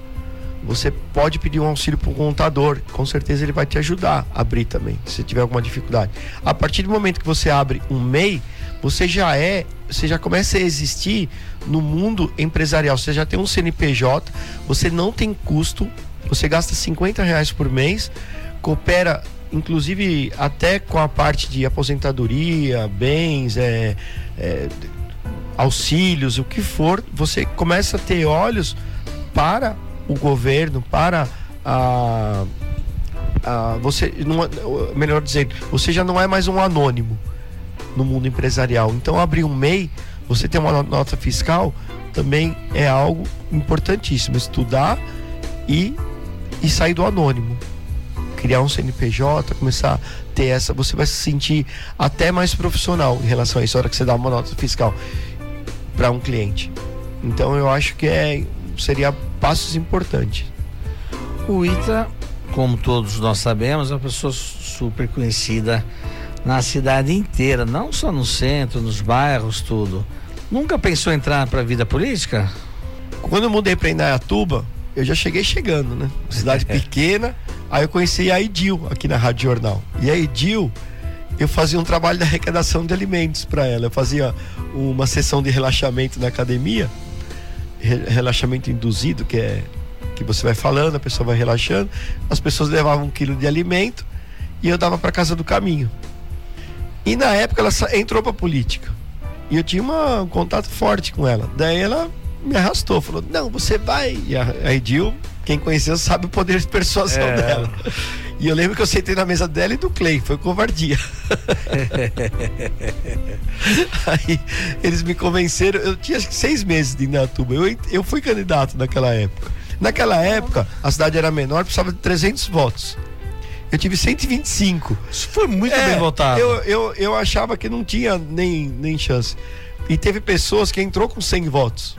você pode pedir um auxílio para um contador, com certeza ele vai te ajudar a abrir também, se tiver alguma dificuldade. A partir do momento que você abre um MEI, você já é, você já começa a existir no mundo empresarial. Você já tem um CNPJ, você não tem custo, você gasta 50 reais por mês, coopera inclusive até com a parte de aposentadoria, bens, é, é, auxílios, o que for, você começa a ter olhos para o governo, para a, a você, não, melhor dizendo, você já não é mais um anônimo no mundo empresarial. Então abrir um MEI, você ter uma nota fiscal também é algo importantíssimo. Estudar e, e sair do anônimo. Criar um CNPJ, começar a ter essa, você vai se sentir até mais profissional em relação a isso, a hora que você dá uma nota fiscal para um cliente. Então eu acho que é seria passos importantes. O Ita, como todos nós sabemos, é uma pessoa super conhecida na cidade inteira, não só no centro, nos bairros, tudo. Nunca pensou em entrar para a vida política? Quando eu mudei para Indaiatuba, eu já cheguei chegando, né? Cidade pequena. Aí eu conheci a Edil aqui na Rádio Jornal. E a Edil, eu fazia um trabalho de arrecadação de alimentos para ela. Eu fazia uma sessão de relaxamento na academia relaxamento induzido, que é que você vai falando, a pessoa vai relaxando. As pessoas levavam um quilo de alimento e eu dava para casa do caminho. E na época ela entrou para política. E eu tinha uma, um contato forte com ela. Daí ela me arrastou, falou: Não, você vai. E a, a Edil, quem conheceu, sabe o poder de persuasão é. dela. E eu lembro que eu sentei na mesa dela e do Clay, foi covardia. Aí eles me convenceram, eu tinha acho que seis meses de Indatuba, eu, eu fui candidato naquela época. Naquela época, a cidade era menor, precisava de 300 votos. Eu tive 125. Isso foi muito é, bem votado. Eu, eu, eu achava que não tinha nem, nem chance. E teve pessoas que entrou com 100 votos.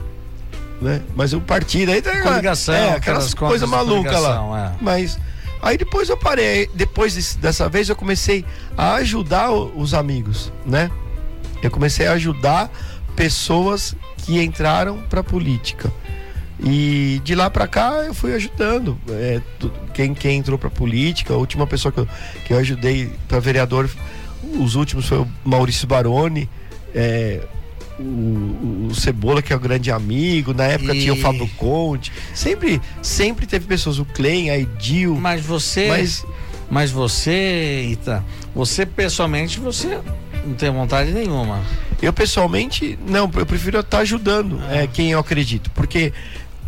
Né? Mas o partido aí tá. Coligação, é, aquelas coisas malucas lá. É. Mas aí depois eu parei. Depois dessa vez eu comecei a ajudar os amigos, né? Eu comecei a ajudar pessoas que entraram para política. E de lá para cá eu fui ajudando. É, quem, quem entrou para política, a última pessoa que eu, que eu ajudei para vereador, os últimos foi o Maurício Baroni. É, o, o, Cebola, que é o grande amigo, na época e... tinha o Fábio Conte. Sempre, sempre teve pessoas, o Klein, a Edil. Mas você. Mas, mas você, Ita, você pessoalmente, você não tem vontade nenhuma. Eu pessoalmente, não, eu prefiro estar ajudando ah. é, quem eu acredito. Porque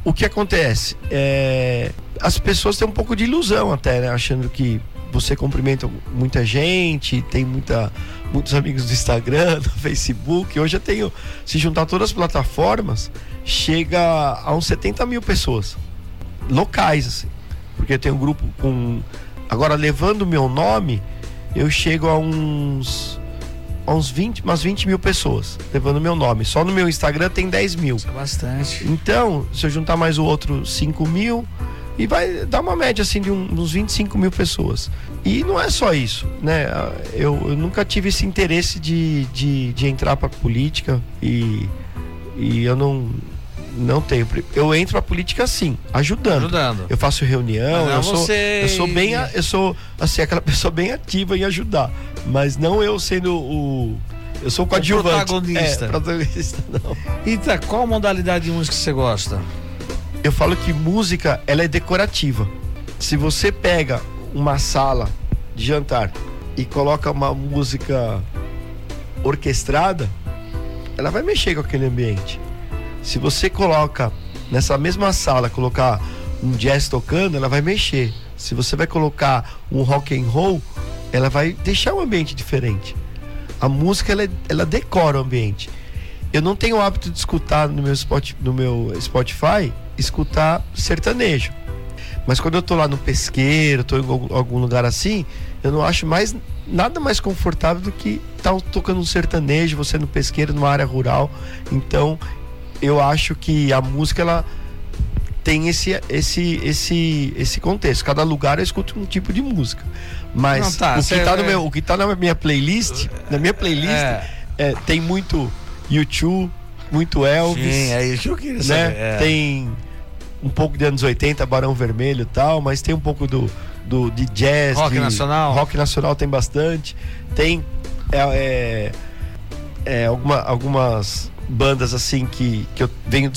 o que acontece? É, as pessoas têm um pouco de ilusão até, né? Achando que você cumprimenta muita gente, tem muita, muitos amigos do Instagram, do Facebook. Hoje eu tenho, se juntar todas as plataformas, chega a uns 70 mil pessoas. Locais, assim. Porque eu tenho um grupo com. Agora, levando o meu nome, eu chego a uns. A uns 20, umas 20 mil pessoas, levando o meu nome. Só no meu Instagram tem 10 mil. Isso é bastante. Então, se eu juntar mais o outro 5 mil, e vai dar uma média assim de uns 25 mil pessoas. E não é só isso, né? Eu, eu nunca tive esse interesse de, de, de entrar para política e, e eu não não tenho. Eu entro pra política sim, ajudando. Ajudando. Eu faço reunião, eu sou, você... eu sou bem, eu sou assim aquela pessoa bem ativa em ajudar, mas não eu sendo o eu sou o coadjuvante. O protagonista. É, protagonista não. Ita, qual modalidade de música você gosta? Eu falo que música ela é decorativa. Se você pega uma sala de jantar e coloca uma música orquestrada, ela vai mexer com aquele ambiente. Se você coloca nessa mesma sala colocar um jazz tocando, ela vai mexer. Se você vai colocar um rock and roll, ela vai deixar o ambiente diferente. A música ela, ela decora o ambiente. Eu não tenho o hábito de escutar no meu, spot, no meu Spotify escutar sertanejo. Mas quando eu tô lá no pesqueiro, tô em algum lugar assim, eu não acho mais nada mais confortável do que estar tá tocando um sertanejo, você no pesqueiro, numa área rural. Então, eu acho que a música ela tem esse esse esse esse contexto. Cada lugar eu escuto um tipo de música. Mas tá, o, que tá no meu, o que tá na minha playlist, na minha playlist, é. É, tem muito YouTube, muito Elvis. Sim, é isso que eu queria né? saber. É. Tem um pouco de anos 80, Barão Vermelho e tal, mas tem um pouco do, do de jazz. Rock de, nacional. Rock nacional tem bastante. Tem é, é, é, alguma, algumas bandas assim que, que eu venho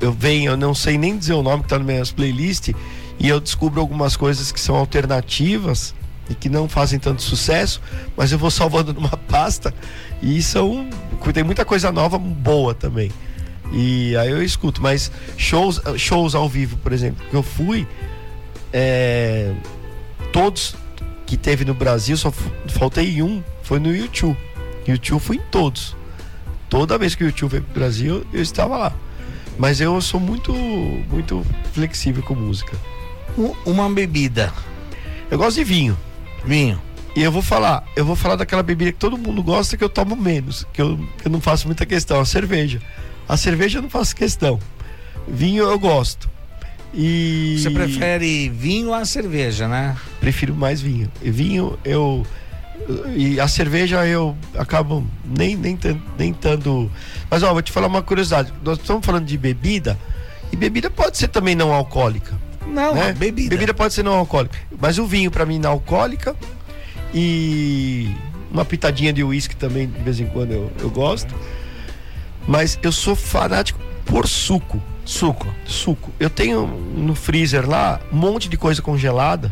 eu venho, eu não sei nem dizer o nome que tá nas minhas playlists e eu descubro algumas coisas que são alternativas e que não fazem tanto sucesso, mas eu vou salvando numa pasta e são tem muita coisa nova boa também. E aí eu escuto, mas shows, shows ao vivo, por exemplo, que eu fui, é, todos que teve no Brasil, só faltei um, foi no YouTube. YouTube fui em todos. Toda vez que o YouTube veio pro Brasil, eu estava lá. Mas eu sou muito, muito flexível com música. Uma bebida. Eu gosto de vinho. Vinho. E eu vou falar, eu vou falar daquela bebida que todo mundo gosta que eu tomo menos, que eu, que eu não faço muita questão, a cerveja. A cerveja eu não faço questão. Vinho eu gosto. E você prefere vinho a cerveja, né? Prefiro mais vinho. E vinho eu e a cerveja eu acabo nem nem nem tanto. Mas ó, vou te falar uma curiosidade. Nós estamos falando de bebida e bebida pode ser também não alcoólica. Não, né? bebida. Bebida pode ser não alcoólica, mas o vinho para mim não alcoólica e uma pitadinha de uísque também de vez em quando eu, eu gosto. Mas eu sou fanático por suco. Suco. Suco. Eu tenho no freezer lá um monte de coisa congelada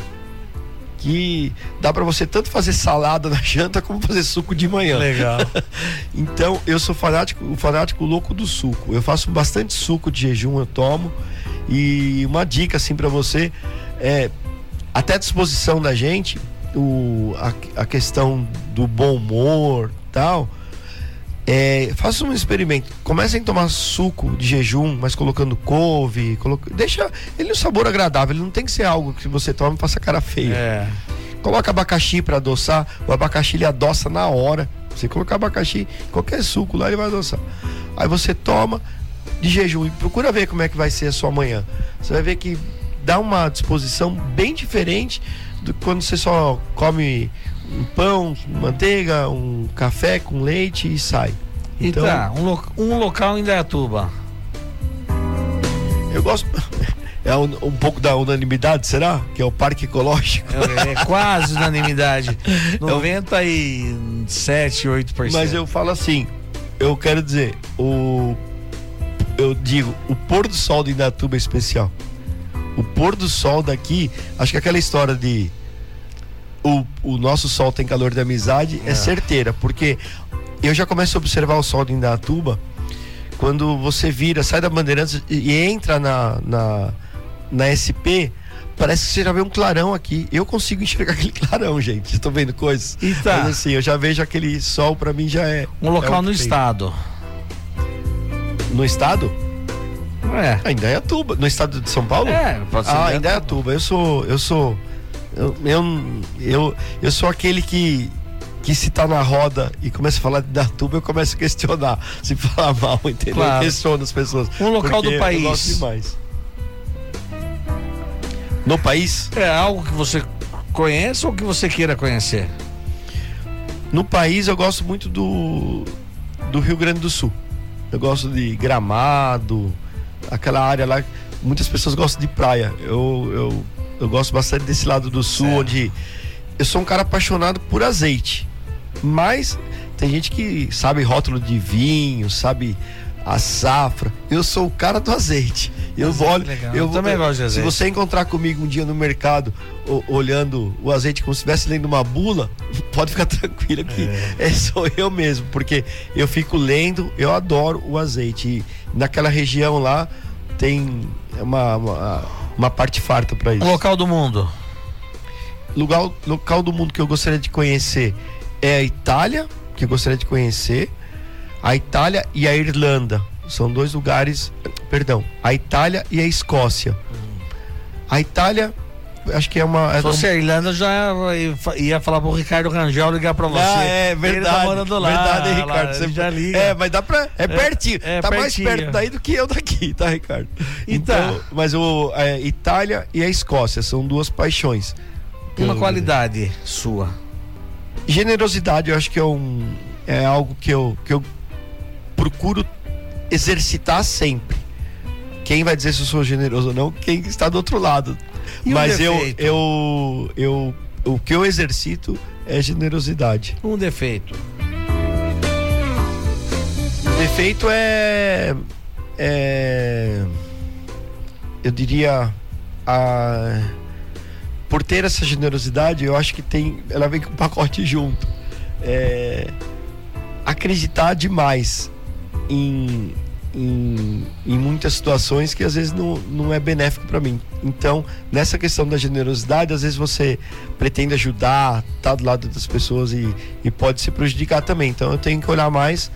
que dá para você tanto fazer salada na janta como fazer suco de manhã. Legal. então, eu sou fanático, o fanático louco do suco. Eu faço bastante suco de jejum, eu tomo. E uma dica assim para você é até a disposição da gente, o, a, a questão do bom humor, tal É, faça um experimento. Comecem a tomar suco de jejum, mas colocando couve. Coloca, deixa ele um sabor agradável. Ele não tem que ser algo que você toma e faça cara feia. É. Coloca abacaxi para adoçar. O abacaxi ele adoça na hora. Você colocar abacaxi, qualquer suco lá ele vai adoçar. Aí você toma de jejum e procura ver como é que vai ser a sua manhã. Você vai ver que dá uma disposição bem diferente do que quando você só come um pão, manteiga, um café com leite e sai. Então, tá, um, lo um local em Dayatuba. Eu gosto. É um, um, pouco da unanimidade, será? Que é o Parque Ecológico. É, é quase unanimidade. 97, 8%. Mas eu falo assim, eu quero dizer, o eu digo, o pôr do sol de Indatuba é especial. O pôr do sol daqui, acho que aquela história de o, o nosso sol tem calor de amizade é. é certeira, porque eu já começo a observar o sol de Indatuba quando você vira, sai da Bandeirantes e entra na, na, na SP, parece que você já vê um clarão aqui. Eu consigo enxergar aquele clarão, gente. Estou vendo coisas. E tá. Mas assim, eu já vejo aquele sol para mim já é. Um local é no estado. No estado? É. Ainda é Atuba. No estado de São Paulo? É, pode ser. Ah, ainda é Atuba. Eu sou. Eu sou. Eu, eu, eu, eu sou aquele que que se tá na roda e começa a falar de Datuba, eu começo a questionar se falar mal, entendeu? Claro. Eu questiono as pessoas. Um local do país. Eu gosto demais. No país? É algo que você conhece ou que você queira conhecer? No país eu gosto muito do, do Rio Grande do Sul. Eu gosto de Gramado, aquela área lá. Muitas pessoas gostam de praia. Eu, eu, eu gosto bastante desse lado do sul, certo. onde eu sou um cara apaixonado por azeite. Mas tem gente que sabe rótulo de vinho, sabe a safra. Eu sou o cara do azeite. Eu azeite vou, legal. eu, eu também gosto de azeite. Se você encontrar comigo um dia no mercado o, olhando o azeite como se estivesse lendo uma bula, pode ficar tranquilo que é. é. sou eu mesmo, porque eu fico lendo, eu adoro o azeite. E naquela região lá tem uma, uma, uma parte farta para isso. O local do mundo. Lugar, local do mundo que eu gostaria de conhecer é a Itália, que eu gostaria de conhecer a Itália e a Irlanda. São dois lugares, perdão, a Itália e a Escócia. A Itália, acho que é uma. É Se fosse a Irlanda, já ia falar pro Ricardo Rangel ligar pra você. Ah, é verdade. Ele tá morando lá. Verdade, Ricardo. Lá, você já liga. É, mas dá pra. É, é pertinho. É, tá pertinho. mais perto daí do que eu daqui, tá, Ricardo? Então, então mas o a Itália e a Escócia são duas paixões. Uma qualidade sua. Generosidade, eu acho que é um. É algo que eu, que eu procuro exercitar sempre. Quem vai dizer se eu sou generoso ou não? Quem está do outro lado. E Mas eu, eu, eu, o que eu exercito é generosidade. Um defeito. O defeito é, é eu diria a por ter essa generosidade, eu acho que tem, ela vem com um pacote junto. É, acreditar demais em, em, em, muitas situações que às vezes não, não é benéfico para mim. Então, nessa questão da generosidade, às vezes você pretende ajudar, tá do lado das pessoas e, e pode se prejudicar também. Então, eu tenho que olhar mais,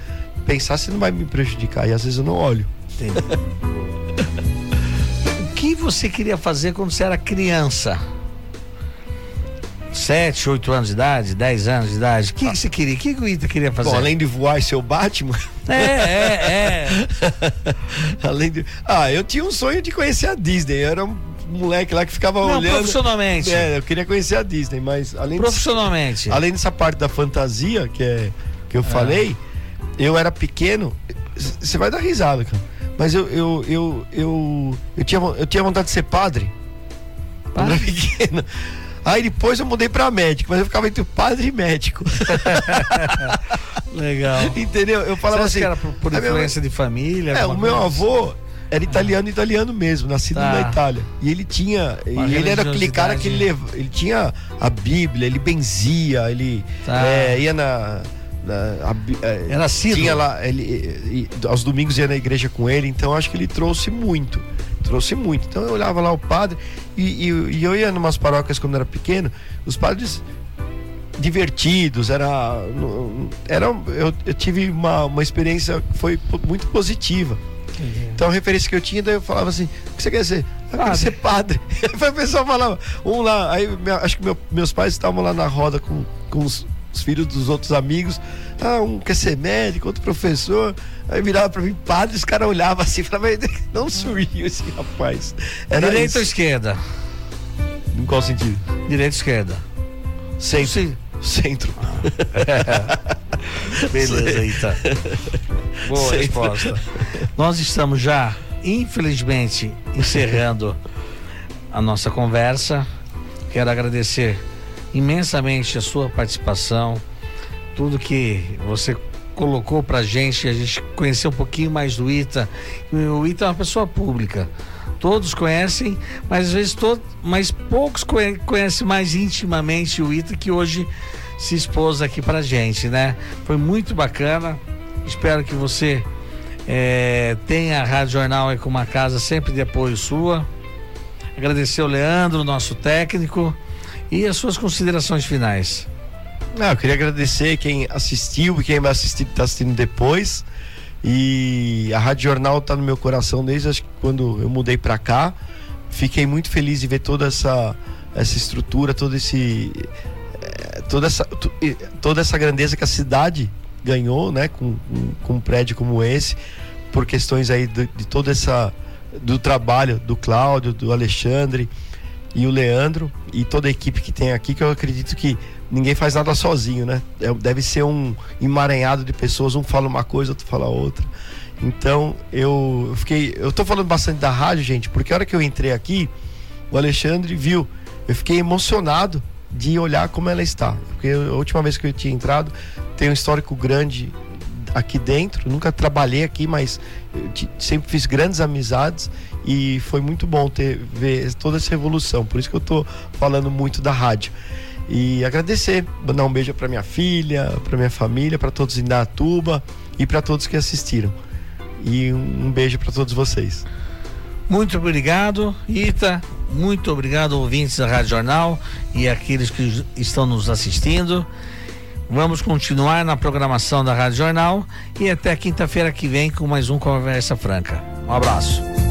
pensar se não vai me prejudicar. E às vezes eu não olho. O que você queria fazer quando você era criança? 7, 8 anos de idade, 10 anos de idade. O que, que você queria? O que, que o Ita queria fazer? Bom, além de voar e ser o Batman. É, é, é. além de. Ah, eu tinha um sonho de conhecer a Disney. Eu era um moleque lá que ficava Não, olhando. Profissionalmente. É, eu queria conhecer a Disney, mas além Profissionalmente. além dessa parte da fantasia que, é, que eu é. falei, eu era pequeno. Você vai dar risada, cara. Mas eu, eu, eu, eu, eu, tinha, eu tinha vontade de ser padre. Quando era pequeno. Aí depois eu mudei para médico, mas eu ficava entre padre e médico. Legal. Entendeu? Eu falava assim. Que era por, por influência minha... de família? É, o meu avô era italiano, italiano mesmo, nascido tá. na Itália. E ele tinha, e ele era aquele cara que ele, leva, ele tinha a Bíblia, ele benzia, ele tá. é, ia na, na a, é, era Tinha lá, ele, e, aos domingos ia na igreja com ele, então acho que ele trouxe muito trouxe muito. Então eu olhava lá o padre e, e, e eu ia numas paróquias quando era pequeno, os padres divertidos, era, era eu, eu tive uma, uma experiência que foi muito positiva. Entendi. Então a referência que eu tinha, daí eu falava assim, o que você quer ser? Eu quero ser padre. Aí o pessoal falava, um lá, aí acho que meu, meus pais estavam lá na roda com, com os, os, filhos dos outros amigos. Ah, um quer ser médico, outro professor. Aí virava pra mim, padre, os caras olhavam assim, falavam, não surgiu esse rapaz. Era Direita isso. ou esquerda? Em qual sentido? Direita ou esquerda? Centro. Sim. Centro. Ah. Beleza, tá. Boa Centro. resposta. Nós estamos já, infelizmente, encerrando a nossa conversa. Quero agradecer imensamente a sua participação, tudo que você colocou pra gente, a gente conhecer um pouquinho mais do Ita. O Ita é uma pessoa pública todos conhecem, mas às vezes todo, mas poucos conhecem mais intimamente o Ita que hoje se expôs aqui pra gente, né? Foi muito bacana. Espero que você é, tenha a Rádio Jornal aí com uma casa sempre de apoio sua. Agradecer o Leandro, nosso técnico, e as suas considerações finais. Não, eu queria agradecer quem assistiu e quem vai assistir, está assistindo depois. E a Rádio Jornal está no meu coração desde acho que quando eu mudei para cá. Fiquei muito feliz de ver toda essa, essa estrutura, todo esse, eh, toda, essa, toda essa grandeza que a cidade ganhou, né, com, com, com um prédio como esse, por questões aí de, de toda essa do trabalho do Cláudio, do Alexandre e o Leandro e toda a equipe que tem aqui, que eu acredito que ninguém faz nada sozinho, né? É, deve ser um emaranhado de pessoas, um fala uma coisa, outro fala outra. Então eu fiquei. Eu tô falando bastante da rádio, gente, porque a hora que eu entrei aqui, o Alexandre viu, eu fiquei emocionado de olhar como ela está. Porque a última vez que eu tinha entrado, tem um histórico grande aqui dentro. Nunca trabalhei aqui, mas sempre fiz grandes amizades e foi muito bom ter ver toda essa evolução. Por isso que eu tô falando muito da rádio. E agradecer, mandar um beijo para minha filha, para minha família, para todos em Datuba e para todos que assistiram. E um beijo para todos vocês. Muito obrigado, Ita. Muito obrigado, ouvintes da Rádio Jornal e aqueles que estão nos assistindo. Vamos continuar na programação da Rádio Jornal e até quinta-feira que vem com mais um Conversa Franca. Um abraço.